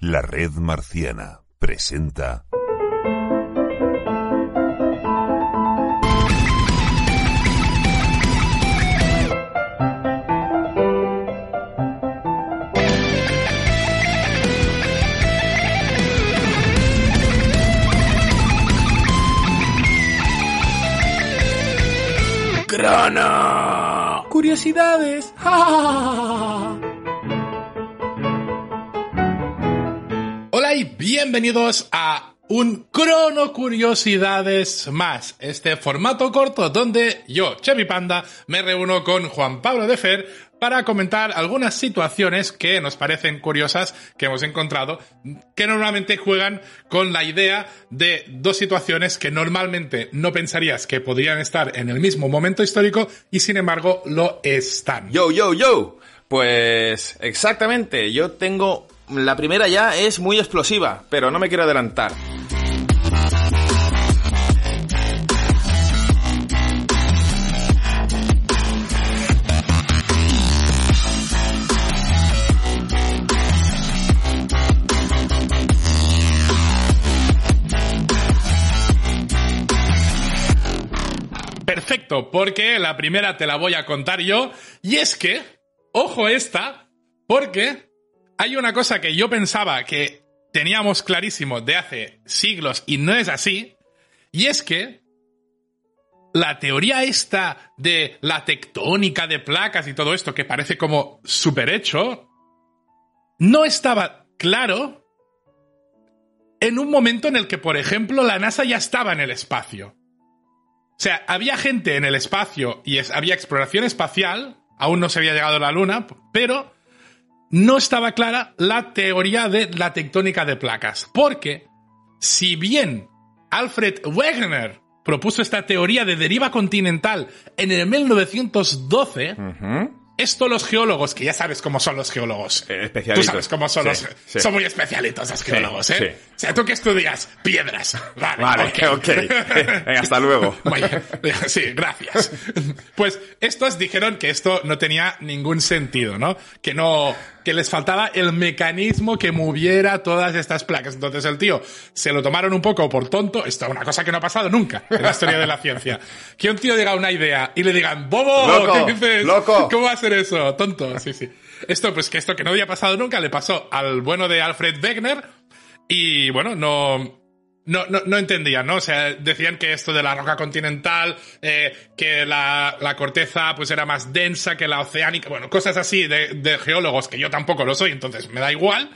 La red marciana presenta Grana. Curiosidades. Hola bienvenidos a un crono curiosidades más, este formato corto donde yo, Chevy Panda, me reúno con Juan Pablo de Fer para comentar algunas situaciones que nos parecen curiosas que hemos encontrado, que normalmente juegan con la idea de dos situaciones que normalmente no pensarías que podrían estar en el mismo momento histórico y sin embargo lo están. Yo, yo, yo. Pues exactamente, yo tengo... La primera ya es muy explosiva, pero no me quiero adelantar. Perfecto, porque la primera te la voy a contar yo. Y es que, ojo esta, porque hay una cosa que yo pensaba que teníamos clarísimo de hace siglos y no es así. Y es que la teoría esta de la tectónica de placas y todo esto, que parece como super hecho, no estaba claro en un momento en el que, por ejemplo, la NASA ya estaba en el espacio. O sea, había gente en el espacio y había exploración espacial, aún no se había llegado a la Luna, pero no estaba clara la teoría de la tectónica de placas. Porque, si bien Alfred Wegener propuso esta teoría de deriva continental en el 1912, esto los geólogos, que ya sabes cómo son los geólogos. Eh, especialitos. Tú sabes cómo son Sí, los... sí. Son muy especialitos los geólogos, ¿eh? sí. O sea, tú que estudias piedras. Vale, Vale, ok. ok. Venga, hasta luego. Vaya, sí, gracias. Pues estos dijeron que esto no tenía ningún sentido, ¿no? Que no, que les faltaba el mecanismo que moviera todas estas placas. Entonces el tío se lo tomaron un poco por tonto. Esto es una cosa que no ha pasado nunca en la historia de la ciencia. Que un tío diga una idea y le digan, ¡Bobo! Loco, ¿Qué dices? loco. ¿Cómo va a ser eso? Tonto, sí, sí. Esto, pues que esto que no había pasado nunca le pasó al bueno de Alfred Wegener y bueno, no, no, no, no entendían, ¿no? O sea, decían que esto de la roca continental, eh, que la, la corteza pues era más densa que la oceánica, bueno, cosas así de, de geólogos que yo tampoco lo soy, entonces me da igual.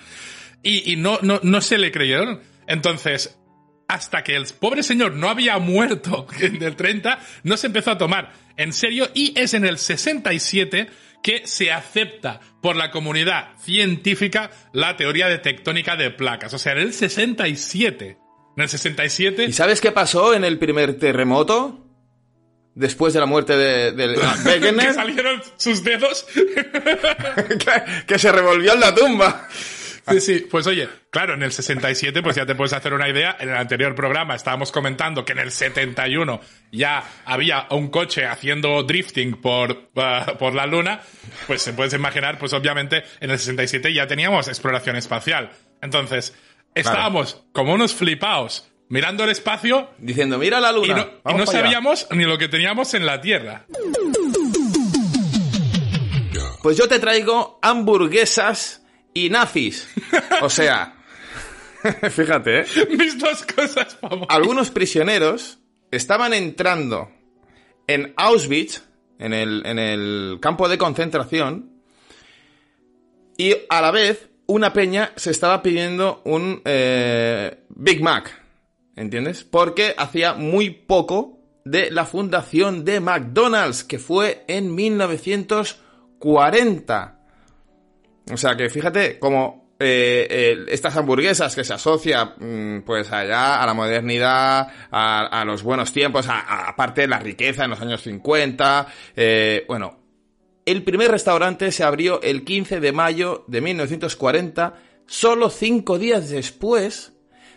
Y, y no, no, no se le creyeron. Entonces, hasta que el pobre señor no había muerto en el 30, no se empezó a tomar en serio y es en el 67 que se acepta por la comunidad científica la teoría de tectónica de placas. O sea, en el 67. En el 67... ¿Y sabes qué pasó en el primer terremoto? Después de la muerte de, de que salieron sus dedos. que, que se revolvió en la tumba. Sí, sí, pues oye, claro, en el 67 pues ya te puedes hacer una idea. En el anterior programa estábamos comentando que en el 71 ya había un coche haciendo drifting por, uh, por la luna. Pues se puedes imaginar, pues obviamente en el 67 ya teníamos exploración espacial. Entonces, estábamos como unos flipaos mirando el espacio Diciendo, mira la luna. y no, y vamos no para allá". sabíamos ni lo que teníamos en la Tierra. Pues yo te traigo hamburguesas y nazis. O sea, fíjate, ¿eh? Mis dos cosas favoritas. algunos prisioneros estaban entrando en Auschwitz, en el, en el campo de concentración, y a la vez una peña se estaba pidiendo un eh, Big Mac, ¿entiendes? Porque hacía muy poco de la fundación de McDonald's, que fue en 1940. O sea que fíjate, como eh, eh, estas hamburguesas que se asocia mm, pues allá a la modernidad, a, los buenos tiempos, aparte de la riqueza en los años 50. eh, bueno, el primer restaurante se abrió el 15 de mayo de 1940, solo cinco días después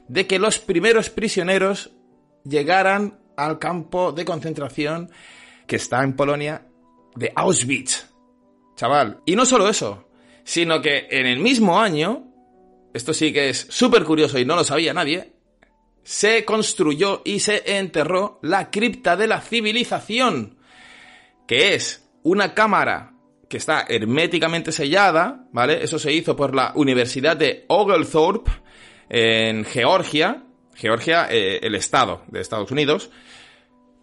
de que los primeros prisioneros llegaran al campo de concentración que está en Polonia de Auschwitz. Chaval. Y no solo eso, sino que en el mismo año, esto sí que es súper curioso y no lo sabía nadie, se construyó y se enterró la cripta de la civilización, que es una cámara que está herméticamente sellada, ¿vale? Eso se hizo por la Universidad de Oglethorpe en Georgia, Georgia, eh, el estado de Estados Unidos,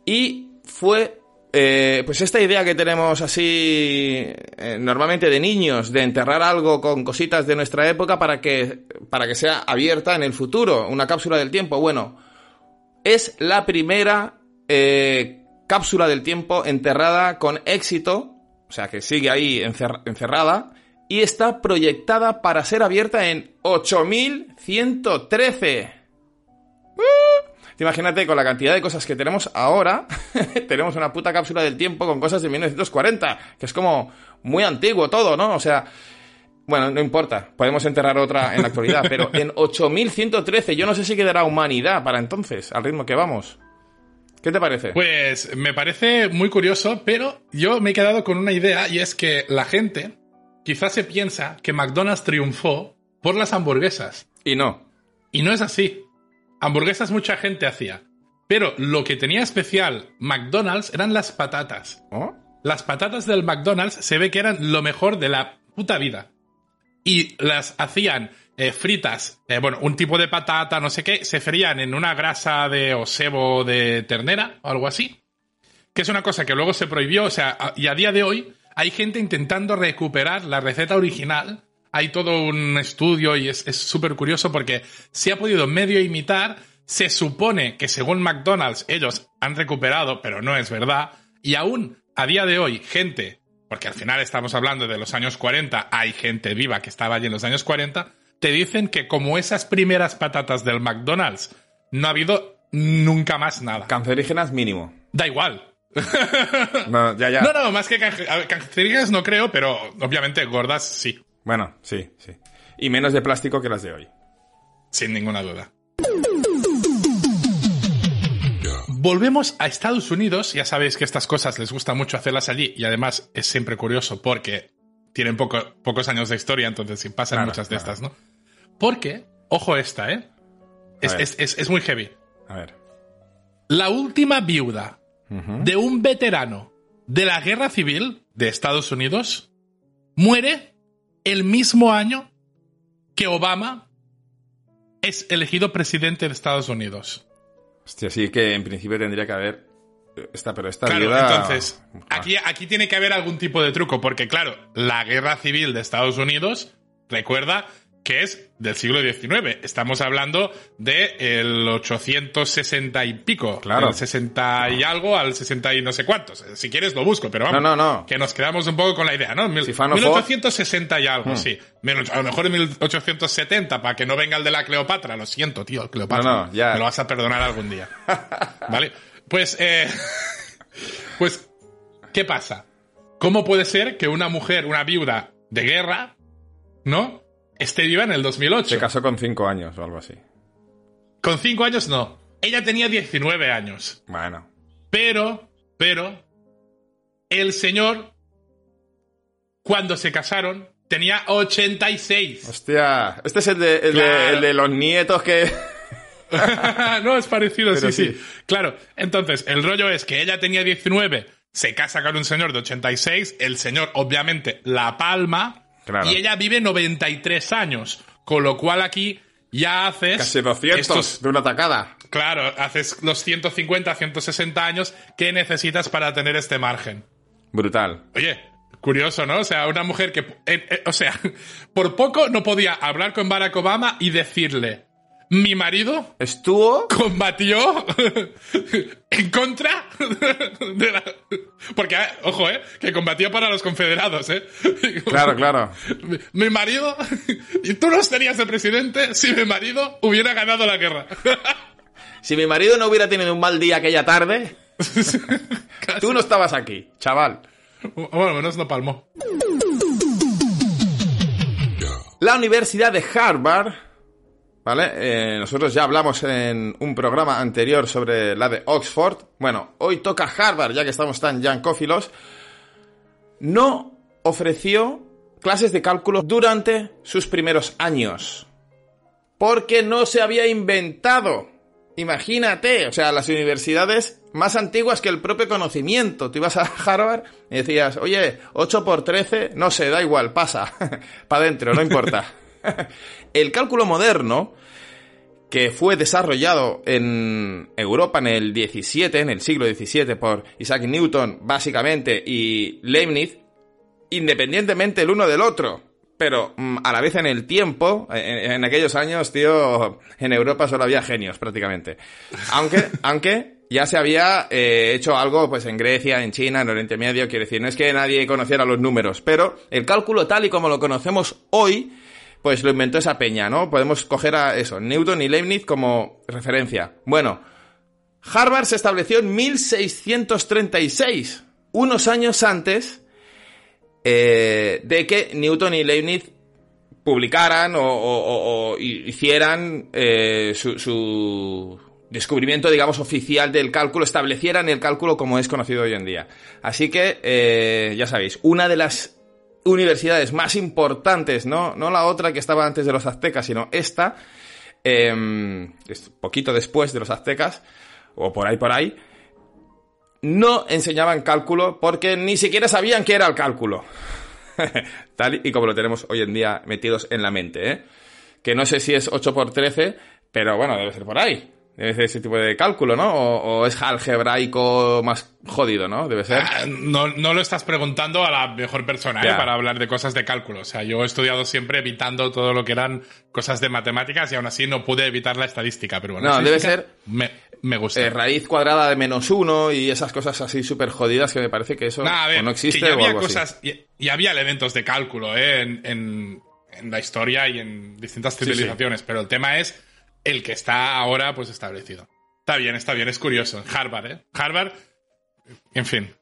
y fue eh, pues esta idea que tenemos así eh, normalmente de niños, de enterrar algo con cositas de nuestra época para que, para que sea abierta en el futuro, una cápsula del tiempo. Bueno, es la primera cápsula del tiempo enterrada con éxito, o sea que sigue ahí encer- encerrada, y está proyectada para ser abierta en 8113. Imagínate, con la cantidad de cosas que tenemos ahora, tenemos una puta cápsula del tiempo con cosas de 1940, que es como muy antiguo todo, ¿no? O sea, bueno, no importa, podemos enterrar otra en la actualidad, pero en 8113 yo no sé si quedará humanidad para entonces, al ritmo que vamos. ¿Qué te parece? Pues me parece muy curioso, pero yo me he quedado con una idea y es que la gente quizás se piensa que McDonald's triunfó por las hamburguesas. Y no. Y no es así. Hamburguesas mucha gente hacía. Pero lo que tenía especial McDonald's eran las patatas. ¿Oh? Las patatas del McDonald's se ve que eran lo mejor de la puta vida. Y las hacían eh, fritas, eh, bueno, un tipo de patata, no sé qué, se frían en una grasa de o sebo de ternera o algo así. Que es una cosa que luego se prohibió, o sea, y a día de hoy hay gente intentando recuperar la receta original. Hay todo un estudio y es súper curioso porque se ha podido medio imitar. Se supone que según McDonald's ellos han recuperado, pero no es verdad. Y aún a día de hoy, gente, porque al final estamos hablando de los años 40, hay gente viva que estaba allí en los años 40, te dicen que como esas primeras patatas del McDonald's, no ha habido nunca más nada. Cancerígenas mínimo. Da igual. No, ya, ya. No, no, más que cancerígenas no creo, pero obviamente gordas sí, Bueno, sí, sí. Y menos de plástico que las de hoy. sin ninguna duda. Volvemos a Estados Unidos, ya sabéis que estas cosas les gusta mucho hacerlas allí y además es siempre curioso porque tienen poco- pocos años de historia, entonces sí pasan Claro, muchas de claro. estas, ¿no? Porque, ojo esta, ¿eh? Es, es- es- es muy heavy. A ver. La última viuda de un veterano de la guerra civil de Estados Unidos muere el mismo año que Obama es elegido presidente de Estados Unidos. Hostia, sí que en principio tendría que haber. Esta, pero esta Claro, entonces, aquí, aquí tiene que haber algún tipo de truco, porque claro, la guerra civil de Estados Unidos, recuerda que es del siglo XIX. Estamos hablando de el 860 y pico. Claro. Del 60 y algo al 60 y no sé cuántos. Si quieres lo busco, pero vamos. No, no, no. Que nos quedamos un poco con la idea, ¿no? Mil- Si fan of 1860 y Hmm. algo, sí. Mil- A lo mejor en 1870, para que no venga el de la Cleopatra. Lo siento, tío, Cleopatra. No, no, ya. Me lo vas a perdonar algún día. ¿Vale? Pues, eh, pues, ¿qué pasa? ¿Cómo puede ser que una mujer, una viuda de guerra, ¿no? Esté viva en el 2008? Se casó con cinco años o algo así. Con cinco años no. Ella tenía 19 años. Bueno. Pero, pero, el señor, cuando se casaron, tenía 86. Hostia, este es el de, el, de, Claro. el de los nietos que. no, es parecido, sí. sí, Claro, entonces, el rollo es que ella tenía 19, se casa con un señor de 86, el señor obviamente la palma, Claro. y ella vive 93 años, con lo cual aquí ya haces... Casi 200 estos- de una tacada. claro, haces los 150, 160 años que necesitas para tener este margen. Brutal. Oye, curioso, ¿no? O sea, una mujer que, eh, eh, o sea, por poco no podía hablar con Barack Obama y decirle, mi marido Estuvo. combatió en contra de la... Porque, eh, ojo, ¿eh? Que combatió para los confederados, ¿eh? Claro, claro. Mi, marido... Y tú no estarías de presidente si mi marido hubiera ganado la guerra. Si mi marido no hubiera tenido un mal día aquella tarde, tú no estabas aquí, chaval. Bueno, menos no palmó. La Universidad de Harvard, ¿vale? Eh, nosotros ya hablamos en un programa anterior sobre la de Oxford. Bueno, hoy toca Harvard, ya que estamos tan yancófilos. No ofreció clases de cálculo durante sus primeros años. Porque no se había inventado. Imagínate, o sea, las universidades más antiguas que el propio conocimiento. Tú ibas a Harvard y decías, oye, 8 por 13, no sé, da igual, pasa, para adentro, no importa. el cálculo moderno, que fue desarrollado en Europa en el 17, en el siglo XVII, por Isaac Newton, básicamente, y Leibniz, independientemente el uno del otro, pero mm, a la vez en el tiempo, en, en aquellos años, tío, en Europa solo había genios prácticamente. Aunque, aunque ya se había eh, hecho algo pues en Grecia, en China, en Oriente Medio, quiero decir, no es que nadie conociera los números, pero el cálculo tal y como lo conocemos hoy, pues lo inventó esa peña, ¿no? Podemos coger a eso, Newton y Leibniz como referencia. Bueno, Harvard se estableció en 1636, unos años antes eh, de que Newton y Leibniz publicaran o, hicieran eh, su, su descubrimiento, digamos, oficial del cálculo, establecieran el cálculo como es conocido hoy en día. Así que, eh, ya sabéis, una de las universidades más importantes, ¿no? No la otra que estaba antes de los aztecas, sino esta, eh, poquito después de los aztecas, o por ahí, por ahí, no enseñaban cálculo porque ni siquiera sabían qué era el cálculo. Tal y como lo tenemos hoy en día metidos en la mente, ¿eh? Que no sé si es 8 por 13, pero bueno, debe ser por ahí. Ser ese tipo de cálculo, ¿no? O, o es algebraico más jodido, ¿no? Debe ser. Ah, No, no lo estás preguntando a la mejor persona ¿eh? Para hablar de cosas de cálculo. O sea, yo he estudiado siempre evitando todo lo que eran cosas de matemáticas y aún así no pude evitar la estadística. Pero bueno, No, debe ser- Me, me gusta. Eh, raíz cuadrada de menos uno y esas cosas así súper jodidas que me parece que eso Nah, a ver, o no existe que ya o había así. cosas y, y había elementos de cálculo ¿eh? en, en- en la historia y en distintas sí. civilizaciones, pero el tema es el que está ahora pues establecido. Está bien, está bien, es curioso. Harvard, ¿eh? Harvard, en fin.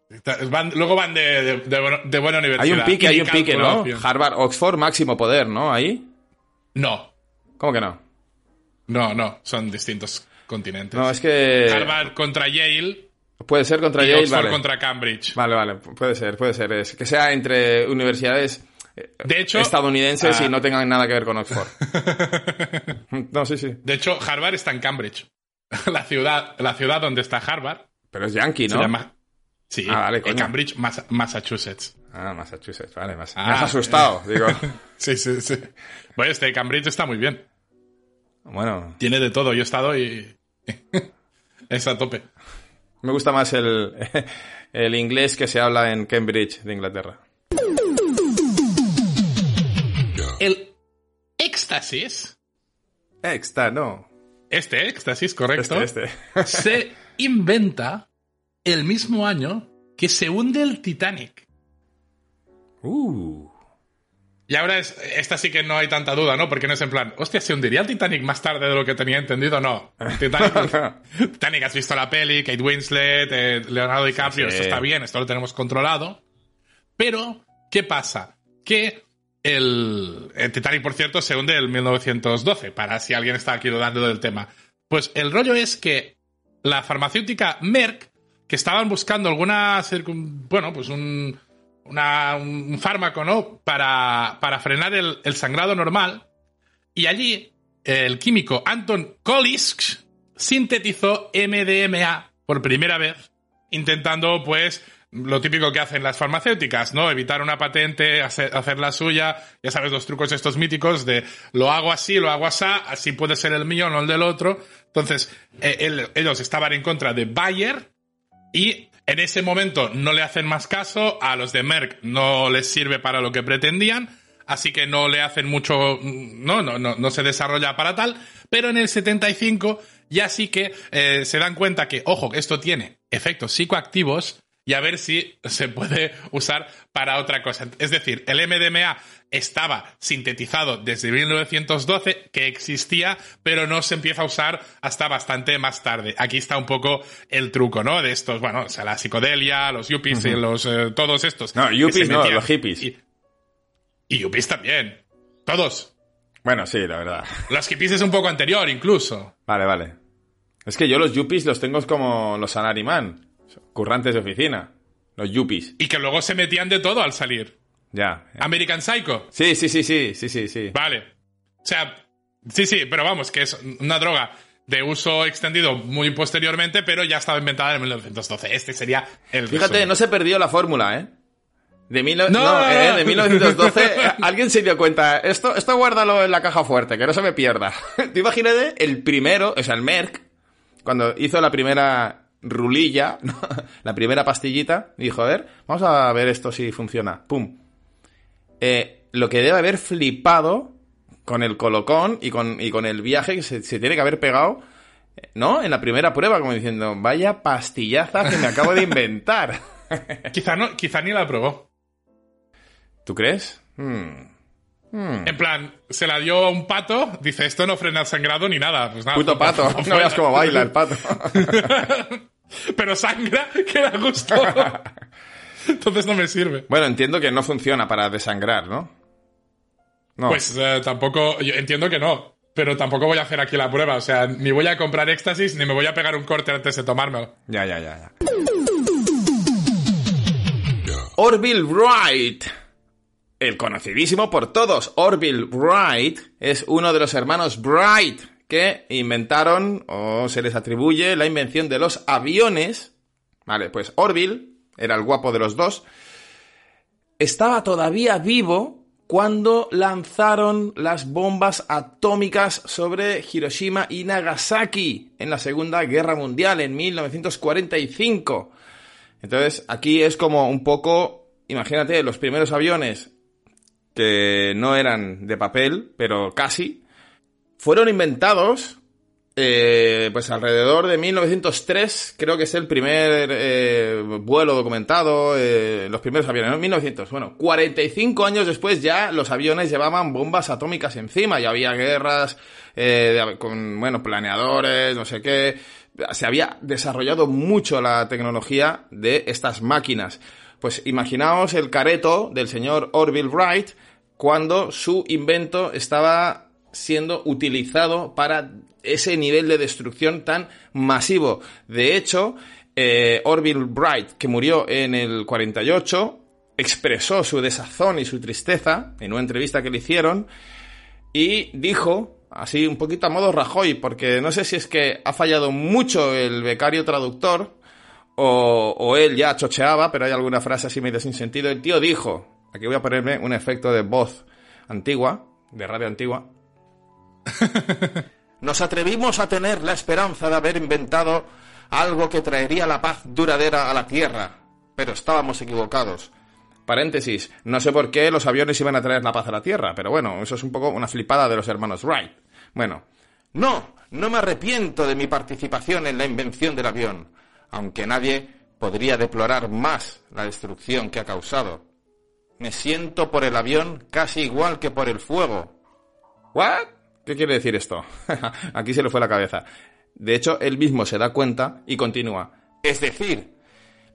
van- luego van de, de- de buena- de buena universidad. Hay un pique, hay un pique, ¿no? Harvard, Oxford, máximo poder, ¿no? Ahí. No, ¿Cómo que no? no, no, son distintos continentes. No, es que Harvard contra Yale puede ser contra y Yale, Oxford vale. contra Cambridge. Vale, vale, puede ser, puede ser. Es que sea entre universidades De hecho, estadounidenses ah, y no tengan nada que ver con Oxford. no, sí, sí. De hecho, Harvard está en Cambridge. La ciudad, la ciudad donde está Harvard Pero es yankee, se ¿no? llama. Sí, Ah, vale, en. Cambridge, Mas- Massachusetts. Ah, Massachusetts, vale. Ah, Me has asustado, digo. Sí, sí, sí. Bueno, este Cambridge está muy bien. Bueno, Tiene de todo. Yo he estado y. está a tope. me gusta más el, el inglés que se habla en Cambridge, de Inglaterra. El éxtasis. Extra, no. Este éxtasis, correcto. Este, este. se inventa el mismo año que se hunde el Titanic. Uh. Y ahora es, esta sí que no hay tanta duda, ¿no? Porque no es en plan, hostia, ¿se hundiría el Titanic más tarde de lo que tenía entendido? No. Titanic, Titanic, has visto la peli, Kate Winslet, eh, Leonardo DiCaprio, Sí, sí. esto está bien, esto lo tenemos controlado. Pero, ¿qué pasa? Que el, el Titanic, por cierto, se hunde en 1912, para si alguien está aquí dudando del tema. Pues el rollo es que la farmacéutica Merck, que estaban buscando alguna, bueno, pues un, un fármaco, ¿no? Para, para frenar el, el sangrado normal. Y allí el químico Anton Kolisch sintetizó MDMA por primera vez, intentando, pues, lo típico que hacen las farmacéuticas, ¿no? Evitar una patente, hacer, hacer la suya, ya sabes, los trucos estos míticos de lo hago así, lo hago así, así puede ser el mío, no el del otro. Entonces, eh, el- ellos estaban en contra de Bayer, y en ese momento no le hacen más caso, a los de Merck no les sirve para lo que pretendían, así que no le hacen mucho, no, no, no, no se desarrolla para tal, pero en el 75 ya sí que eh, se dan cuenta que, ojo, esto tiene efectos psicoactivos y a ver si se puede usar para otra cosa. Es decir, el MDMA estaba sintetizado desde 1912, que existía, pero no se empieza a usar hasta bastante más tarde. Aquí está un poco el truco, ¿no? De estos, bueno, o sea, la psicodelia, los yuppies y los, eh, todos estos. No, yuppies no, los hippies. Y, y yuppies también. Todos. Bueno, sí, la verdad. Los hippies es un poco anterior, incluso. Vale, vale. Es que yo los yuppies los tengo como los salaryman, currantes de oficina. Los yuppies. Y que luego se metían de todo al salir. Ya. American Psycho. Sí, sí, sí, sí, sí, sí, sí. Vale. O sea, sí, sí, pero vamos, que es una droga de uso extendido muy posteriormente, pero ya estaba inventada en 1912. Este sería el Fíjate, resumen. no se perdió la fórmula, ¿eh? De, mil... no, No, no, eh, de 1912, eh, alguien se dio cuenta, esto, esto guárdalo en la caja fuerte, que no se me pierda. Tú imagínate el primero, o sea, el Merck, cuando hizo la primera rulilla, la primera pastillita, dijo, a ver, vamos a ver esto si funciona. ¡Pum! Eh, lo que debe haber flipado con el colocón y con, y con el viaje que se, se tiene que haber pegado, ¿no? En la primera prueba, como diciendo, vaya pastillaza que me acabo de inventar. Quizá, no, quizá ni la probó. ¿Tú crees? Hmm. Hmm. En plan, se la dio a un pato, dice, esto no frena el sangrado ni nada. Pues nada, Puto pato, no veas cómo baila el pato. Pero sangra, que da gusto. Entonces no me sirve. bueno, entiendo que no funciona para desangrar, ¿no? No. Pues eh, tampoco, yo entiendo que no. Pero tampoco voy a hacer aquí la prueba. O sea, ni voy a comprar éxtasis, ni me voy a pegar un corte antes de tomármelo. Ya, ya, ya, ya. Orville Wright. El conocidísimo por todos, Orville Wright, es uno de los hermanos Wright que inventaron o se les atribuye la invención de los aviones. Vale, pues Orville era el guapo de los dos. Estaba todavía vivo cuando lanzaron las bombas atómicas sobre Hiroshima y Nagasaki en la Segunda Guerra Mundial en 1945. Entonces, aquí es como un poco, imagínate, los primeros aviones que no eran de papel, pero casi, fueron inventados eh, pues alrededor de 1903, creo que es el primer eh, vuelo documentado, eh, los primeros aviones, ¿no? 1900, bueno, 45 años después ya los aviones llevaban bombas atómicas encima, ya había guerras eh, con, bueno, planeadores, no sé qué, se había desarrollado mucho la tecnología de estas máquinas. Pues imaginaos el careto del señor Orville Wright cuando su invento estaba siendo utilizado para ese nivel de destrucción tan masivo. De hecho, eh, Orville Wright, que murió en el 48, expresó su desazón y su tristeza en una entrevista que le hicieron y dijo, así un poquito a modo Rajoy, porque no sé si es que ha fallado mucho el becario traductor o, o él ya chocheaba, pero hay alguna frase así medio sin sentido. El tío dijo, aquí voy a ponerme un efecto de voz antigua, de radio antigua. Nos atrevimos a tener la esperanza de haber inventado algo que traería la paz duradera a la Tierra, pero estábamos equivocados. Paréntesis, no sé por qué los aviones iban a traer la paz a la Tierra, pero bueno, eso es un poco una flipada de los hermanos Wright. Bueno, no, no me arrepiento de mi participación en la invención del avión, aunque nadie podría deplorar más la destrucción que ha causado. Me siento por el avión casi igual que por el fuego. ¿What? ¿Qué quiere decir esto? Aquí se le fue la cabeza. De hecho, él mismo se da cuenta y continúa. Es decir,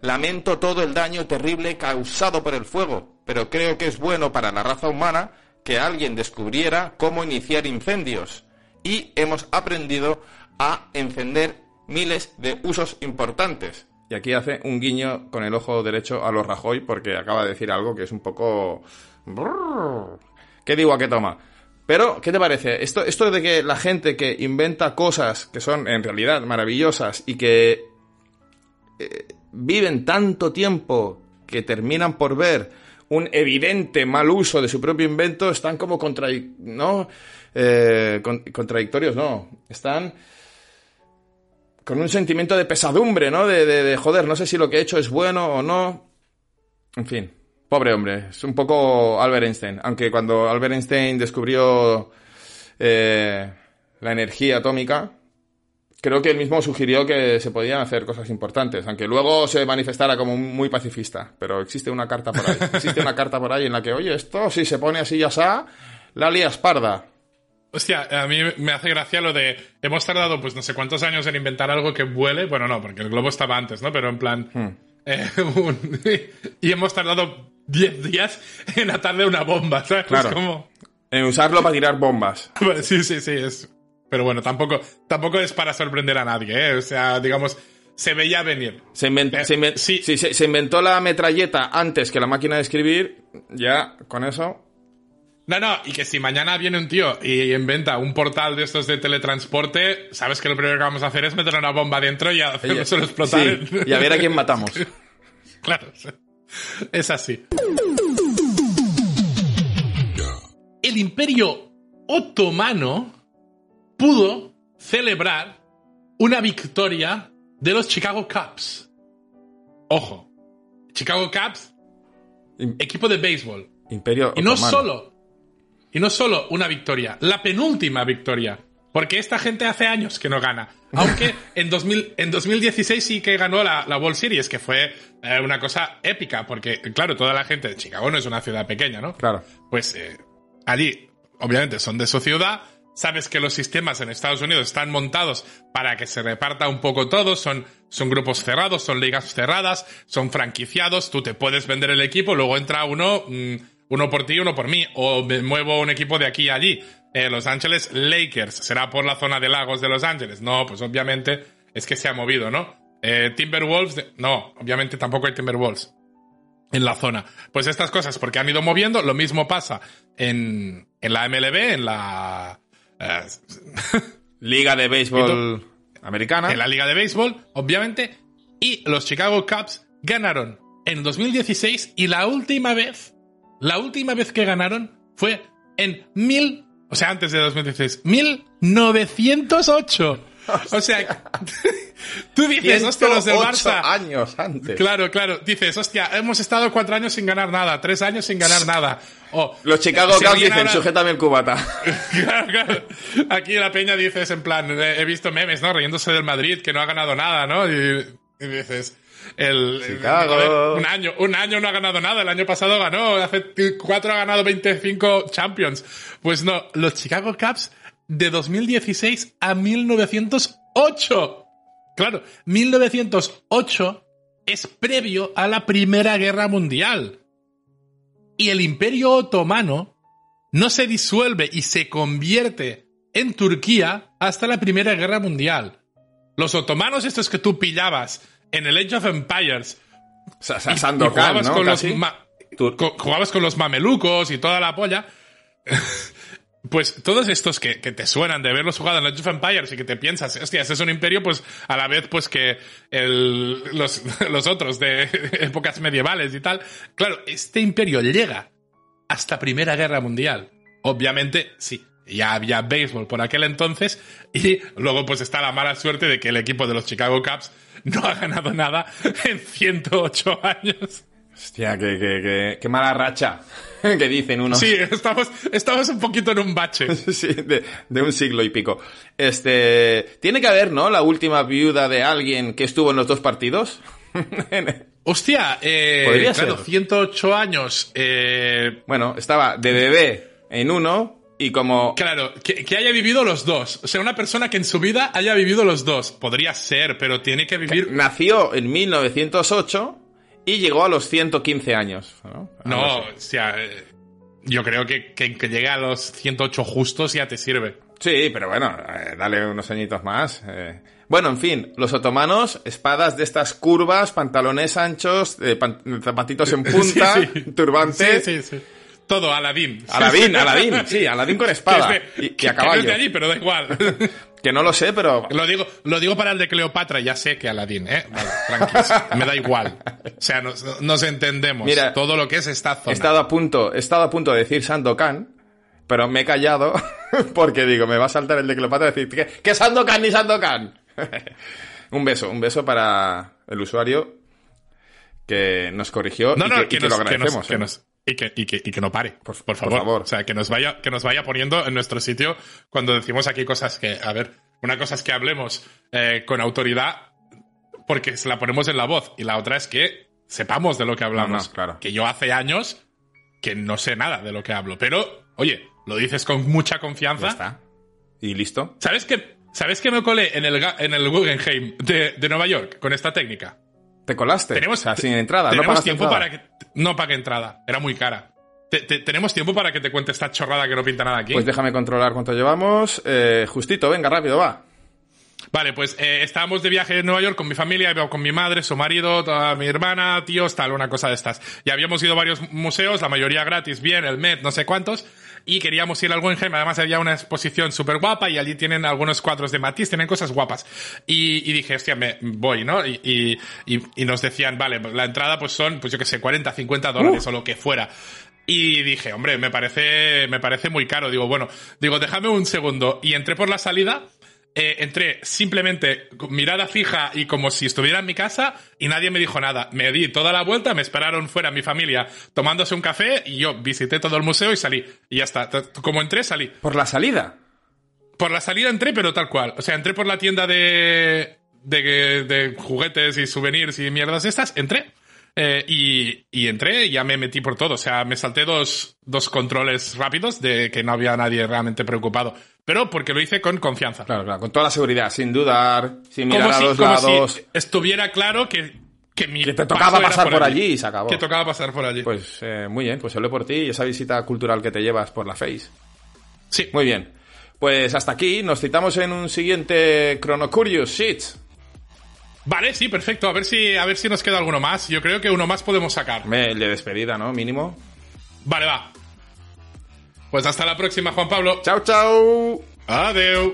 lamento todo el daño terrible causado por el fuego, pero creo que es bueno para la raza humana que alguien descubriera cómo iniciar incendios. Y hemos aprendido a encender miles de usos importantes. Y aquí hace un guiño con el ojo derecho a los Rajoy porque acaba de decir algo que es un poco... ¿Qué digo a qué toma? Pero, ¿qué te parece? Esto, esto de que la gente que inventa cosas que son en realidad maravillosas y que eh, viven tanto tiempo que terminan por ver un evidente mal uso de su propio invento, están como ¿no? Eh, con- contradictorios, no. Están con un sentimiento de pesadumbre, ¿no? De, de, de, joder, no sé si lo que he hecho es bueno o no. En fin. Pobre hombre, es un poco Albert Einstein. Aunque cuando Albert Einstein descubrió eh, la energía atómica, creo que él mismo sugirió que se podían hacer cosas importantes, aunque luego se manifestara como muy pacifista. Pero existe una carta por ahí. Existe una carta por ahí en la que, oye, esto si se pone así ya está, la lías parda. Hostia, a mí me hace gracia lo de. Hemos tardado, pues no sé cuántos años en inventar algo que vuele. Bueno, no, porque el globo estaba antes, ¿no? Pero en plan. Hmm. eh, un- y hemos tardado 10 días en atarle una bomba, ¿sabes? Claro. Es como. En usarlo para tirar bombas. Bueno, Sí, sí, sí. Es... Pero bueno, tampoco, tampoco es para sorprender a nadie, ¿eh? O sea, digamos, se veía venir. Se, inven- Eh, se sí. sí, se, se inventó la metralleta antes que la máquina de escribir. Ya, con eso. No, no, y que si mañana viene un tío y inventa un portal de estos de teletransporte, sabes que lo primero que vamos a hacer es meter una bomba dentro y hacerlo explotar. Sí, y a ver a quién matamos. Claro, es así. El imperio otomano pudo celebrar una victoria de los Chicago Cubs. Ojo, Chicago Cubs, equipo de béisbol. Imperio Y no otomano. solo, y no solo una victoria, la penúltima victoria. Porque esta gente hace años que no gana. Aunque en, 2000, en 2016 sí que ganó la, la World Series, que fue eh, una cosa épica. Porque, claro, toda la gente de Chicago no es una ciudad pequeña, ¿no? Claro. Pues eh, allí, obviamente, son de su ciudad. Sabes que los sistemas en Estados Unidos están montados para que se reparta un poco todo. Son, son grupos cerrados, son ligas cerradas, son franquiciados. Tú te puedes vender el equipo, luego entra uno, mm, uno por ti, uno por mí. O me muevo un equipo de aquí a allí. Eh, Los Ángeles Lakers, ¿será por la zona de lagos de Los Ángeles? No, pues obviamente es que se ha movido, ¿no? Eh, Timberwolves, de- no, obviamente tampoco hay Timberwolves en la zona. Pues estas cosas, porque han ido moviendo, lo mismo pasa en, en la MLB, en la, eh, Liga de béisbol americana. en la Liga de Béisbol, obviamente, y los Chicago Cubs ganaron en 2016 y la última vez, la última vez que ganaron fue en mil, o sea, antes de 2016, 1908. O sea, tú dices, hostia, los del 108 Barça. años antes. Claro, claro. Dices, hostia, hemos estado cuatro años sin ganar nada, tres años sin ganar nada. O, Los Chicago se Cubs dicen, ahora- sujétame el cubata. Claro, claro. Aquí la peña dices, en plan, he visto memes, ¿no? Riéndose del Madrid, que no ha ganado nada, ¿no? Y, y dices, el, un año, un año no ha ganado nada, el año pasado ganó, hace cuatro ha ganado 25 Champions. Pues no, los Chicago Cubs de 2016 a 1908. Claro, 1908 es previo a la Primera Guerra Mundial. Y el Imperio Otomano no se disuelve y se convierte en Turquía hasta la Primera Guerra Mundial. Los otomanos estos que tú pillabas en el Age of Empires y Sandokan, jugabas, ¿no? con los Casi. ma- Tur- co- jugabas con los mamelucos y toda la polla. Pues todos estos que, que te suenan de verlos jugado en Age of Empires y que te piensas, hostia, ese es un imperio, pues a la vez pues que el- los, los otros de épocas medievales y tal. Claro, este imperio llega hasta Primera Guerra Mundial. Obviamente, sí, ya había béisbol por aquel entonces y luego pues está la mala suerte de que el equipo de los Chicago Cubs no ha ganado nada en 108 años. Hostia, qué, qué, qué, qué mala racha. que dicen unos. Sí, estamos, estamos un poquito en un bache. Sí, de, de un siglo y pico. Este. Tiene que haber, ¿no? La última viuda de alguien que estuvo en los dos partidos. Hostia, eh, Podría claro, ser. 108 años. Eh, bueno, estaba de bebé en uno y como. claro, que, que haya vivido los dos. O sea, una persona que en su vida haya vivido los dos. Podría ser, pero tiene que vivir. Nació en 1908 y llegó a los 115 años. ¿no? O sea, eh, yo creo que, que, que llegue a los 108 justos ya te sirve. Sí, pero bueno, eh, dale unos añitos más. eh. Bueno, en fin, los otomanos, espadas de estas curvas, pantalones anchos, eh, pan- zapatitos en punta, Sí, sí. turbante. Sí, sí, sí. Todo, Aladín. Aladín, Aladín, sí, Aladín con espada Que de- y, y que- a que no es de allí, pero da igual. Que no lo sé, pero Lo digo, lo digo para el de Cleopatra, ya sé que Aladín, ¿eh? Vale, tranquilos, me da igual. O sea, nos, nos entendemos. Mira, todo lo que es esta he zona. estado a punto, he estado a punto de decir Sandokan, pero me he callado porque digo, me va a saltar el de Cleopatra y decir, ¿qué, qué Sandokan ni Sandokan? un beso, un beso para el usuario que nos corrigió No, y no, que, que, y que nos, lo que nos- agradecemos. que ¿eh? Y, que, y, que, y que no pare, por, por por favor. favor. O sea, que nos, vaya, que nos vaya poniendo en nuestro sitio cuando decimos aquí cosas que, a ver, una cosa es que hablemos eh, con autoridad porque se la ponemos en la voz y la otra es que sepamos de lo que hablamos. No, no, claro. Que yo hace años que no sé nada de lo que hablo, pero, oye, lo dices con mucha confianza. Ya está. Y listo. ¿Sabes que, ¿Sabes que me colé en el, en el Guggenheim de, de Nueva York con esta técnica? Te colaste. Tenemos, o sea, sin entrada. No tenemos tiempo entrada. para que. No pague entrada. Era muy cara. Te- te- tenemos tiempo para que te cuente esta chorrada que no pinta nada aquí. Pues déjame controlar cuánto llevamos. Eh, justito, venga, rápido, va. Vale, pues eh, estábamos de viaje en Nueva York con mi familia, con mi madre, su marido, toda mi hermana, tíos, tal, una cosa de estas. Y habíamos ido a varios museos, la mayoría gratis, bien, el Met, no sé cuántos. Y queríamos ir al Guggenheim, además había una exposición súper guapa y allí tienen algunos cuadros de Matisse, tienen cosas guapas. Y, y dije, hostia, me voy, ¿no? Y, y, y- nos decían, vale, la entrada pues son, pues yo qué sé, 40, 50 dólares o lo que fuera. Y dije, hombre, me parece, me parece muy caro. Digo, bueno, digo, déjame un segundo. Y entré por la salida, eh, entré simplemente con mirada fija y como si estuviera en mi casa y nadie me dijo nada. Me di toda la vuelta, me esperaron fuera mi familia tomándose un café y yo visité todo el museo y salí. Y ya está. Como entré, salí. Por la salida. Por la salida entré, pero tal cual. O sea, entré por la tienda de, de, de juguetes y souvenirs y mierdas estas, entré. eh, y, y entré y ya me metí por todo. O sea, me salté dos, dos controles rápidos de que no había nadie realmente preocupado. Pero porque lo hice con confianza. Claro, claro. Con toda la seguridad, sin dudar, sin mirar como a si, los como lados. si estuviera claro que, que mi Que te tocaba pasar por allí y se acabó. Que tocaba pasar por allí. Pues eh, muy bien, pues hablé por ti y esa visita cultural que te llevas por la Face. sí. Muy bien. Pues hasta aquí, nos citamos en un siguiente Chrono Curious Shit. Vale, sí, perfecto. A ver si, a ver si nos queda alguno más. Yo creo que uno más podemos sacar. El de despedida, ¿no? Mínimo. Vale, va. Pues hasta la próxima, Juan Pablo. Chao, chao. Adeu.